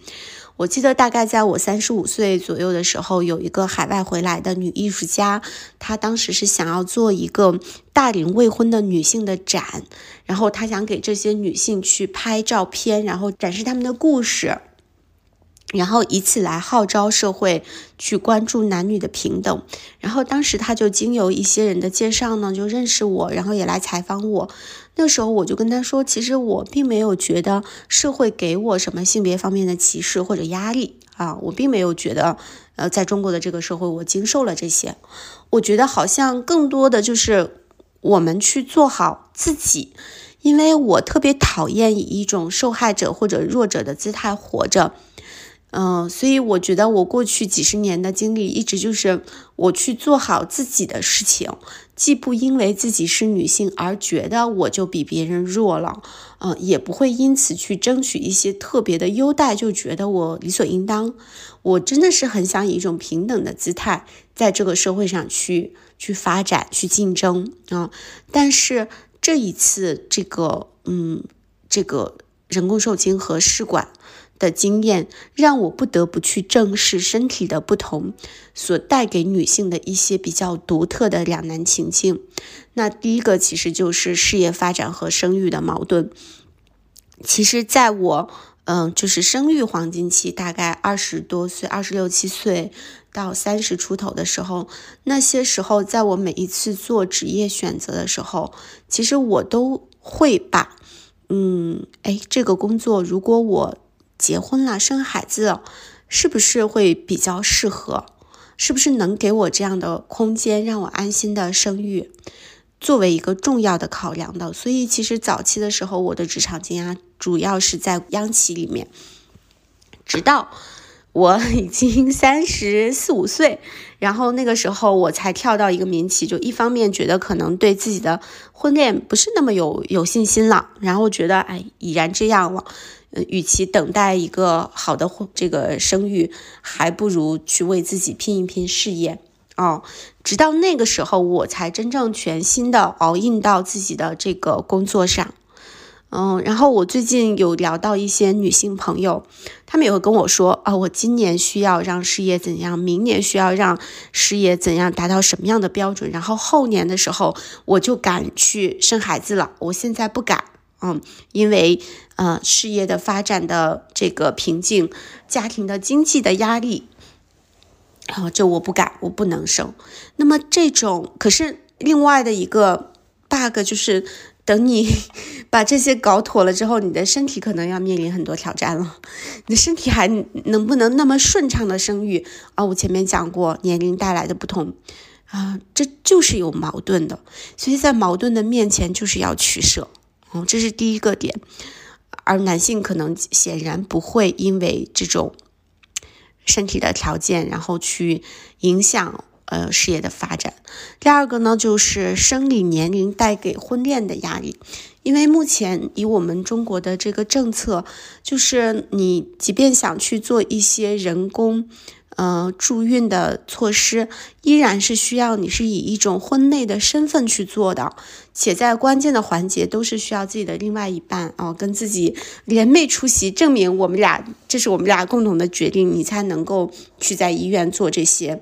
我记得大概在我三十五岁左右的时候，有一个海外回来的女艺术家，她当时是想要做一个大龄未婚的女性的展，然后她想给这些女性去拍照片，然后展示她们的故事。然后以此来号召社会去关注男女的平等。然后当时他就经由一些人的介绍呢，就认识我，然后也来采访我。那时候我就跟他说，其实我并没有觉得社会给我什么性别方面的歧视或者压力啊，我并没有觉得，呃，在中国的这个社会我经受了这些。我觉得好像更多的就是我们去做好自己，因为我特别讨厌以一种受害者或者弱者的姿态活着。嗯，所以我觉得我过去几十年的经历，一直就是我去做好自己的事情，既不因为自己是女性而觉得我就比别人弱了，嗯，也不会因此去争取一些特别的优待，就觉得我理所应当。我真的是很想以一种平等的姿态，在这个社会上去去发展、去竞争啊。但是这一次，这个嗯，这个人工受精和试管。的经验让我不得不去正视身体的不同所带给女性的一些比较独特的两难情境。那第一个其实就是事业发展和生育的矛盾。其实，在我嗯，就是生育黄金期，大概二十多岁、二十六七岁到三十出头的时候，那些时候，在我每一次做职业选择的时候，其实我都会把嗯，哎，这个工作如果我结婚了，生孩子了，是不是会比较适合？是不是能给我这样的空间，让我安心的生育，作为一个重要的考量的？所以，其实早期的时候，我的职场经验主要是在央企里面，直到我已经 三十四五岁，然后那个时候我才跳到一个民企，就一方面觉得可能对自己的婚恋不是那么有有信心了，然后觉得哎，已然这样了。呃，与其等待一个好的这个生育，还不如去为自己拼一拼事业哦。直到那个时候，我才真正全心的熬印到自己的这个工作上。嗯，然后我最近有聊到一些女性朋友，她们也会跟我说啊，我今年需要让事业怎样，明年需要让事业怎样达到什么样的标准，然后后年的时候我就敢去生孩子了。我现在不敢。嗯，因为呃事业的发展的这个瓶颈，家庭的经济的压力，啊，这我不敢，我不能生。那么这种，可是另外的一个 bug 就是，等你 把这些搞妥了之后，你的身体可能要面临很多挑战了。你的身体还能不能那么顺畅的生育啊？我前面讲过，年龄带来的不同啊，这就是有矛盾的。所以在矛盾的面前，就是要取舍。哦，这是第一个点，而男性可能显然不会因为这种身体的条件，然后去影响呃事业的发展。第二个呢，就是生理年龄带给婚恋的压力，因为目前以我们中国的这个政策，就是你即便想去做一些人工。呃，助孕的措施依然是需要你是以一种婚内的身份去做的，且在关键的环节都是需要自己的另外一半啊，跟自己联袂出席，证明我们俩这是我们俩共同的决定，你才能够去在医院做这些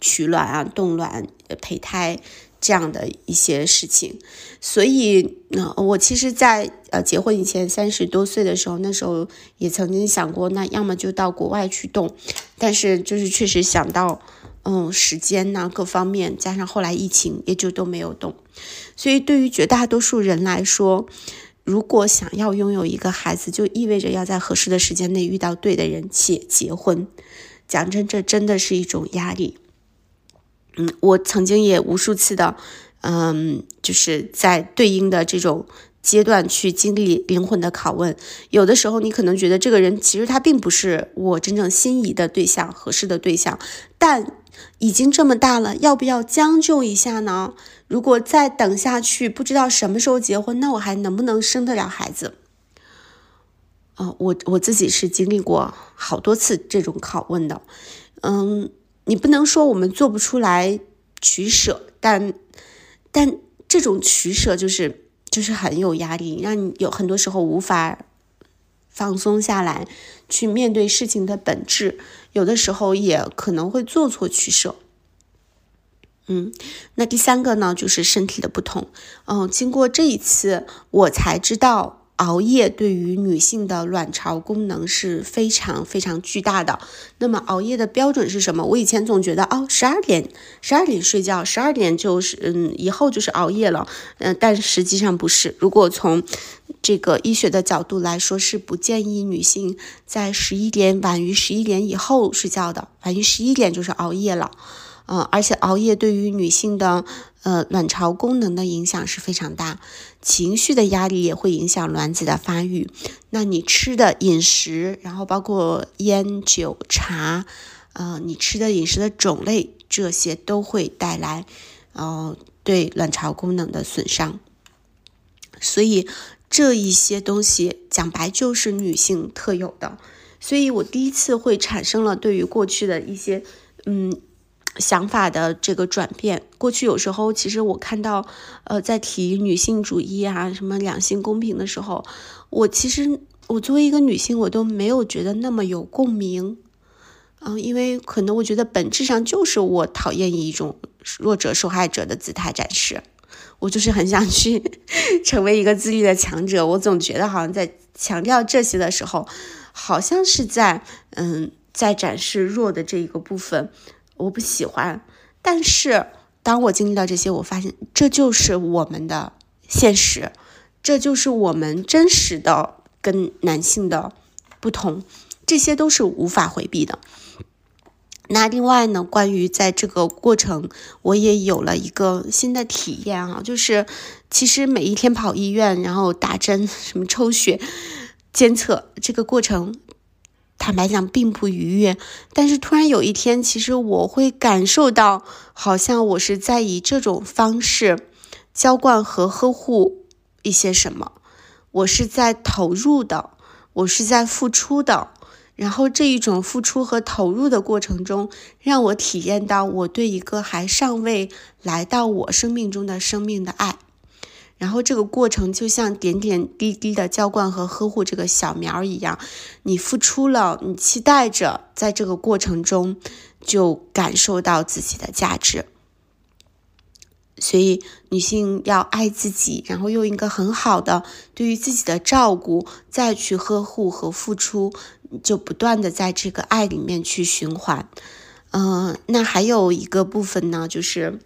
取卵啊、冻卵、胚胎这样的一些事情，所以，呃，我其实，在呃结婚以前三十多岁的时候，那时候也曾经想过，那要么就到国外去动，但是就是确实想到，嗯，时间呐各方面，加上后来疫情，也就都没有动。所以，对于绝大多数人来说，如果想要拥有一个孩子，就意味着要在合适的时间内遇到对的人且结婚。讲真，这真的是一种压力。嗯，我曾经也无数次的，嗯，就是在对应的这种阶段去经历灵魂的拷问。有的时候，你可能觉得这个人其实他并不是我真正心仪的对象、合适的对象，但已经这么大了，要不要将就一下呢？如果再等下去，不知道什么时候结婚，那我还能不能生得了孩子？啊，我我自己是经历过好多次这种拷问的，嗯。你不能说我们做不出来取舍，但但这种取舍就是就是很有压力，让你有很多时候无法放松下来，去面对事情的本质。有的时候也可能会做错取舍。嗯，那第三个呢，就是身体的不同。嗯，经过这一次，我才知道。熬夜对于女性的卵巢功能是非常非常巨大的。那么熬夜的标准是什么？我以前总觉得哦，十二点十二点睡觉，十二点就是嗯以后就是熬夜了。嗯，但实际上不是。如果从这个医学的角度来说，是不建议女性在十一点晚于十一点以后睡觉的。晚于十一点就是熬夜了。嗯，而且熬夜对于女性的呃卵巢功能的影响是非常大，情绪的压力也会影响卵子的发育。那你吃的饮食，然后包括烟酒茶，呃，你吃的饮食的种类，这些都会带来呃对卵巢功能的损伤。所以这一些东西讲白就是女性特有的。所以我第一次会产生了对于过去的一些嗯。想法的这个转变，过去有时候其实我看到，呃，在提女性主义啊，什么两性公平的时候，我其实我作为一个女性，我都没有觉得那么有共鸣，嗯，因为可能我觉得本质上就是我讨厌以一种弱者受害者的姿态展示，我就是很想去 成为一个自律的强者，我总觉得好像在强调这些的时候，好像是在嗯在展示弱的这一个部分。我不喜欢，但是当我经历到这些，我发现这就是我们的现实，这就是我们真实的跟男性的不同，这些都是无法回避的。那另外呢，关于在这个过程，我也有了一个新的体验啊，就是其实每一天跑医院，然后打针、什么抽血、监测这个过程。坦白讲，并不愉悦。但是突然有一天，其实我会感受到，好像我是在以这种方式浇灌和呵护一些什么。我是在投入的，我是在付出的。然后这一种付出和投入的过程中，让我体验到我对一个还尚未来到我生命中的生命的爱。然后这个过程就像点点滴滴的浇灌和呵护这个小苗一样，你付出了，你期待着在这个过程中就感受到自己的价值。所以女性要爱自己，然后用一个很好的对于自己的照顾，再去呵护和付出，就不断的在这个爱里面去循环。嗯，那还有一个部分呢，就是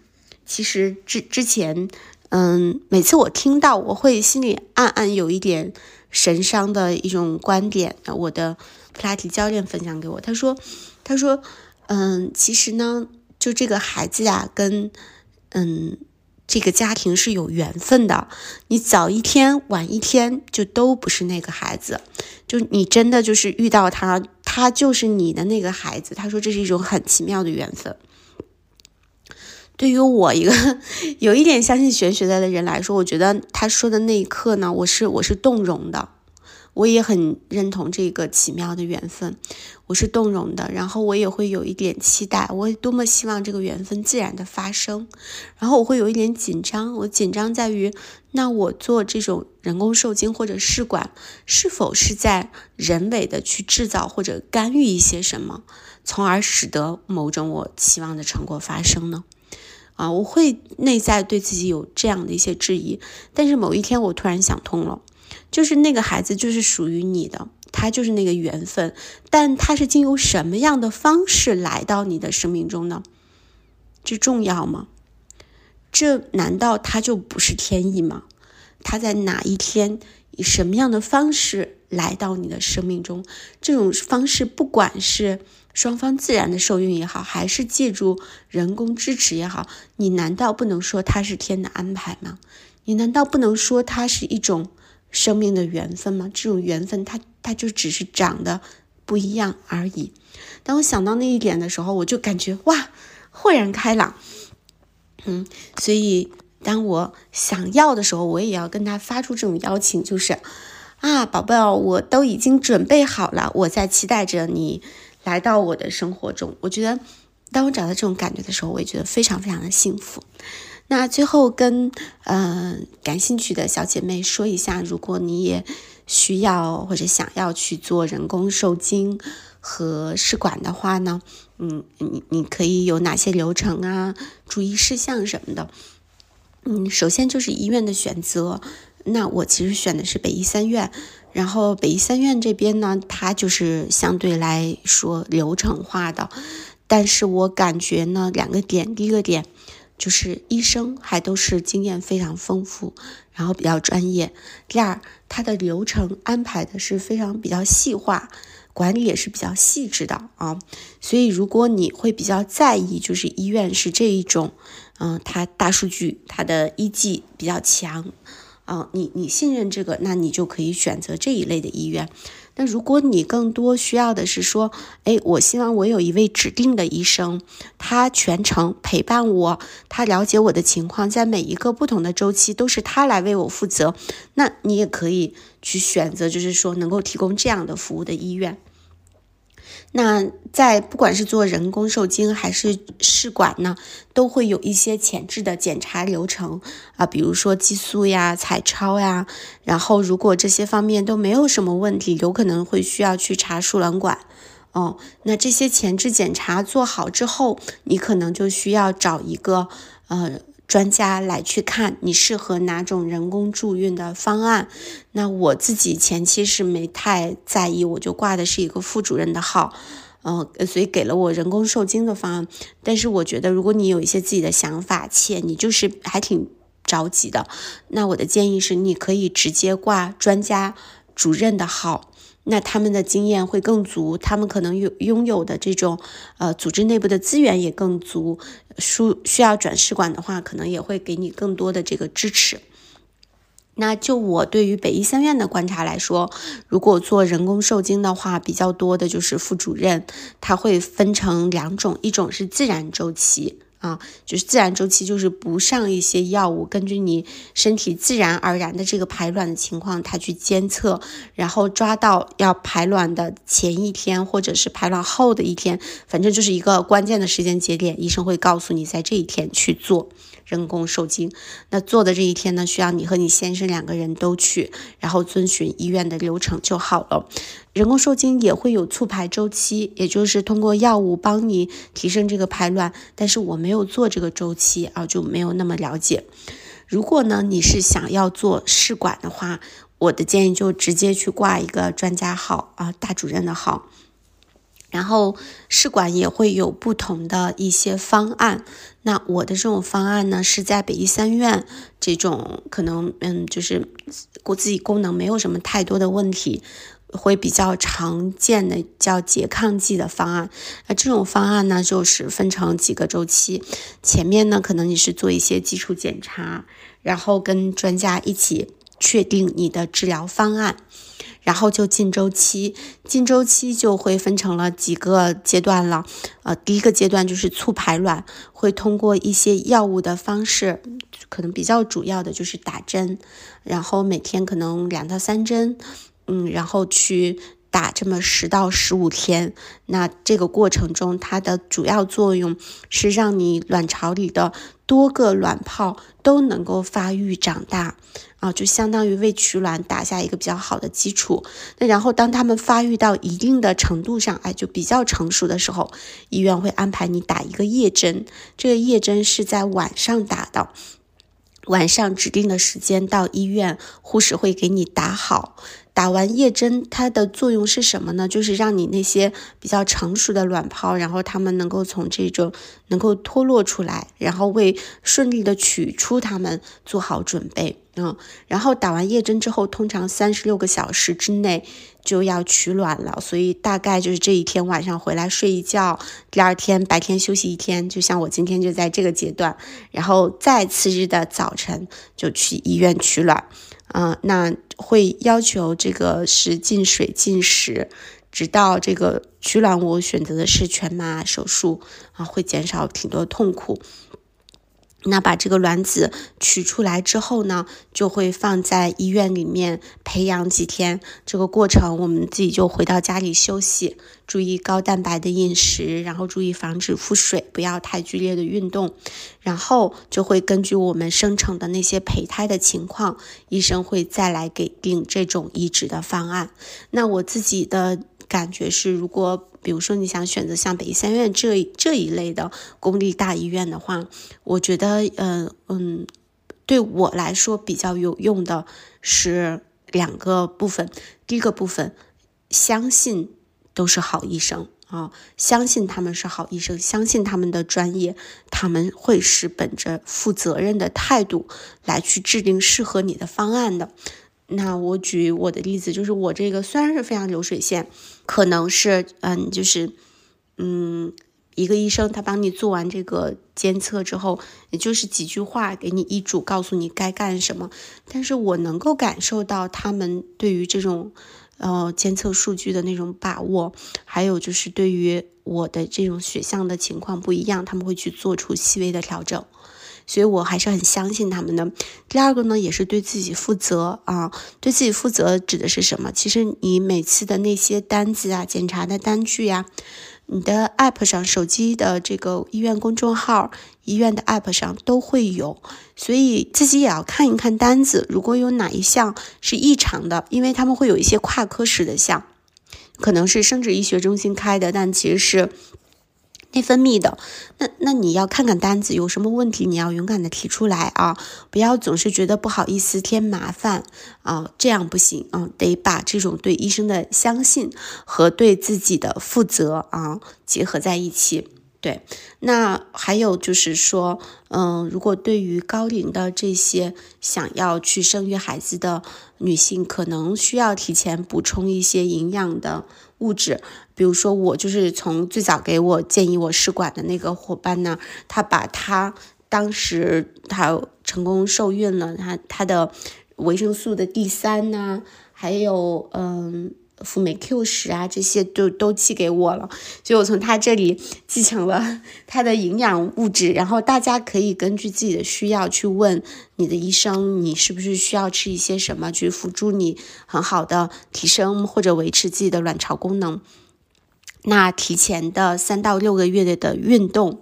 其实之之前。嗯，每次我听到，我会心里暗暗有一点神伤的一种观点。我的普拉提教练分享给我，他说：“他说，嗯，其实呢，就这个孩子呀，跟嗯这个家庭是有缘分的。你早一天晚一天，就都不是那个孩子。就你真的就是遇到他，他就是你的那个孩子。他说这是一种很奇妙的缘分。”对于我一个 有一点相信玄学的人来说，我觉得他说的那一刻呢，我是我是动容的，我也很认同这个奇妙的缘分，我是动容的，然后我也会有一点期待，我多么希望这个缘分自然的发生，然后我会有一点紧张，我紧张在于，那我做这种人工受精或者试管，是否是在人为的去制造或者干预一些什么，从而使得某种我期望的成果发生呢？啊，我会内在对自己有这样的一些质疑。但是某一天我突然想通了，就是那个孩子就是属于你的，他就是那个缘分，但他是经由什么样的方式来到你的生命中呢？这重要吗？这难道他就不是天意吗？他在哪一天以什么样的方式来到你的生命中？这种方式，不管是双方自然的受孕也好，还是借助人工支持也好，你难道不能说它是天的安排吗？你难道不能说它是一种生命的缘分吗？这种缘分，它它就只是长得不一样而已。当我想到那一点的时候，我就感觉哇，豁然开朗。嗯，所以当我想要的时候，我也要跟他发出这种邀请，就是啊，宝贝，我都已经准备好了，我在期待着你来到我的生活中。我觉得，当我找到这种感觉的时候，我也觉得非常非常的幸福。那最后跟嗯感兴趣的小姐妹说一下，如果你也需要或者想要去做人工受精。和试管的话呢，嗯，你你可以有哪些流程啊？注意事项什么的？嗯，首先就是医院的选择。那我其实选的是北医三院，然后北医三院这边呢，它就是相对来说流程化的，但是我感觉呢，两个点，第一个点就是医生还都是经验非常丰富，然后比较专业。第二，它的流程安排的是非常比较细化。管理也是比较细致的啊，所以如果你会比较在意，就是医院是这一种，嗯，它大数据，它的医技比较强，啊，你你信任这个，那你就可以选择这一类的医院。那如果你更多需要的是说，哎，我希望我有一位指定的医生，他全程陪伴我，他了解我的情况，在每一个不同的周期都是他来为我负责，那你也可以去选择，就是说能够提供这样的服务的医院。那在不管是做人工受精还是试管呢，都会有一些前置的检查流程啊，比如说激素呀、彩超呀。然后如果这些方面都没有什么问题，有可能会需要去查输卵管。哦，那这些前置检查做好之后，你可能就需要找一个呃。专家来去看你适合哪种人工助孕的方案。那我自己前期是没太在意，我就挂的是一个副主任的号，嗯，所以给了我人工受精的方案。但是我觉得，如果你有一些自己的想法，且你就是还挺着急的，那我的建议是，你可以直接挂专家主任的号。那他们的经验会更足，他们可能有拥有的这种呃组织内部的资源也更足，输需要转试管的话，可能也会给你更多的这个支持。那就我对于北医三院的观察来说，如果做人工受精的话，比较多的就是副主任，他会分成两种，一种是自然周期。啊，就是自然周期，就是不上一些药物，根据你身体自然而然的这个排卵的情况，它去监测，然后抓到要排卵的前一天，或者是排卵后的一天，反正就是一个关键的时间节点，医生会告诉你在这一天去做。人工受精，那做的这一天呢，需要你和你先生两个人都去，然后遵循医院的流程就好了。人工受精也会有促排周期，也就是通过药物帮你提升这个排卵，但是我没有做这个周期啊，就没有那么了解。如果呢，你是想要做试管的话，我的建议就直接去挂一个专家号啊，大主任的号。然后试管也会有不同的一些方案，那我的这种方案呢，是在北医三院这种可能，嗯，就是我自己功能没有什么太多的问题，会比较常见的叫拮抗剂的方案。那这种方案呢，就是分成几个周期，前面呢可能你是做一些基础检查，然后跟专家一起确定你的治疗方案。然后就进周期，进周期就会分成了几个阶段了。呃，第一个阶段就是促排卵，会通过一些药物的方式，可能比较主要的就是打针，然后每天可能两到三针，嗯，然后去打这么十到十五天。那这个过程中，它的主要作用是让你卵巢里的多个卵泡都能够发育长大，啊，就相当于为取卵打下一个比较好的基础。那然后当它们发育到一定的程度上，哎，就比较成熟的时候，医院会安排你打一个夜针，这个夜针是在晚上打的。晚上指定的时间到医院，护士会给你打好。打完夜针，它的作用是什么呢？就是让你那些比较成熟的卵泡，然后它们能够从这种能够脱落出来，然后为顺利的取出它们做好准备。嗯，然后打完夜针之后，通常三十六个小时之内就要取卵了，所以大概就是这一天晚上回来睡一觉，第二天白天休息一天，就像我今天就在这个阶段，然后再次日的早晨就去医院取卵。啊，那会要求这个是禁水禁食，直到这个取卵，我选择的是全麻手术啊，会减少挺多痛苦。那把这个卵子取出来之后呢，就会放在医院里面培养几天。这个过程我们自己就回到家里休息，注意高蛋白的饮食，然后注意防止腹水，不要太剧烈的运动。然后就会根据我们生成的那些胚胎的情况，医生会再来给定这种移植的方案。那我自己的感觉是，如果比如说，你想选择像北医三院这这一类的公立大医院的话，我觉得，嗯嗯，对我来说比较有用的是两个部分。第一个部分，相信都是好医生啊，相信他们是好医生，相信他们的专业，他们会是本着负责任的态度来去制定适合你的方案的。那我举我的例子，就是我这个虽然是非常流水线，可能是嗯，就是嗯，一个医生他帮你做完这个监测之后，也就是几句话给你医嘱，告诉你该干什么。但是我能够感受到他们对于这种呃监测数据的那种把握，还有就是对于我的这种血象的情况不一样，他们会去做出细微的调整。所以我还是很相信他们的。第二个呢，也是对自己负责啊，对自己负责指的是什么？其实你每次的那些单子啊、检查的单据呀，你的 app 上、手机的这个医院公众号、医院的 app 上都会有，所以自己也要看一看单子，如果有哪一项是异常的，因为他们会有一些跨科室的项，可能是生殖医学中心开的，但其实是。内分泌的，那那你要看看单子有什么问题，你要勇敢的提出来啊，不要总是觉得不好意思添麻烦啊，这样不行啊，得把这种对医生的相信和对自己的负责啊结合在一起。对，那还有就是说，嗯，如果对于高龄的这些想要去生育孩子的女性，可能需要提前补充一些营养的物质，比如说我就是从最早给我建议我试管的那个伙伴呢，他把他当时他成功受孕了，他他的维生素的 D 三呐，还有嗯。辅酶 Q 十啊，这些都都寄给我了，所以我从他这里继承了 他的营养物质。然后大家可以根据自己的需要去问你的医生，你是不是需要吃一些什么，去辅助你很好的提升或者维持自己的卵巢功能。那提前的三到六个月的运动。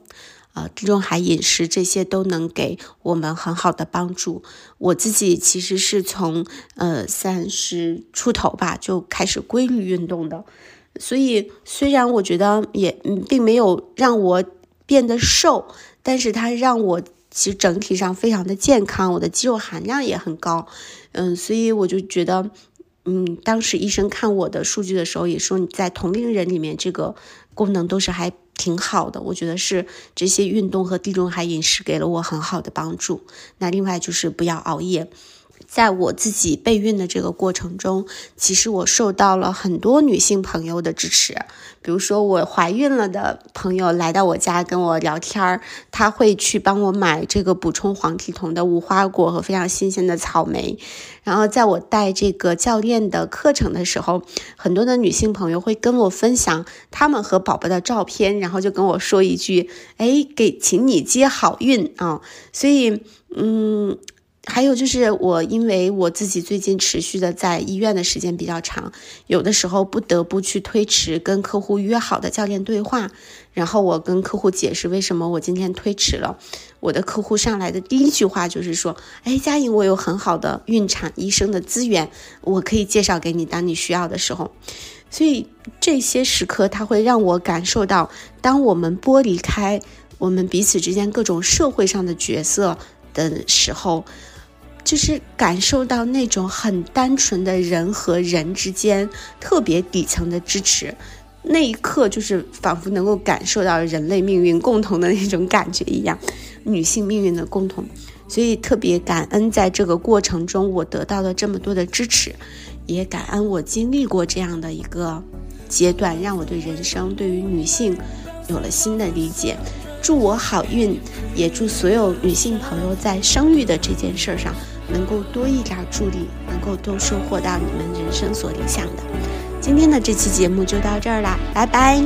啊，地中海饮食这些都能给我们很好的帮助。我自己其实是从呃三十出头吧就开始规律运动的，所以虽然我觉得也并没有让我变得瘦，但是它让我其实整体上非常的健康，我的肌肉含量也很高。嗯，所以我就觉得，嗯，当时医生看我的数据的时候也说，你在同龄人里面这个功能都是还。挺好的，我觉得是这些运动和地中海饮食给了我很好的帮助。那另外就是不要熬夜。在我自己备孕的这个过程中，其实我受到了很多女性朋友的支持。比如说，我怀孕了的朋友来到我家跟我聊天儿，他会去帮我买这个补充黄体酮的无花果和非常新鲜的草莓。然后，在我带这个教练的课程的时候，很多的女性朋友会跟我分享她们和宝宝的照片，然后就跟我说一句：“哎，给请你接好运啊！”所以，嗯。还有就是我，因为我自己最近持续的在医院的时间比较长，有的时候不得不去推迟跟客户约好的教练对话。然后我跟客户解释为什么我今天推迟了。我的客户上来的第一句话就是说：“哎，佳颖，我有很好的孕产医生的资源，我可以介绍给你，当你需要的时候。”所以这些时刻，他会让我感受到，当我们剥离开我们彼此之间各种社会上的角色的时候。就是感受到那种很单纯的人和人之间特别底层的支持，那一刻就是仿佛能够感受到人类命运共同的那种感觉一样，女性命运的共同，所以特别感恩在这个过程中我得到了这么多的支持，也感恩我经历过这样的一个阶段，让我对人生对于女性有了新的理解。祝我好运，也祝所有女性朋友在生育的这件事上。能够多一点助力，能够多收获到你们人生所理想的。今天的这期节目就到这儿啦，拜拜。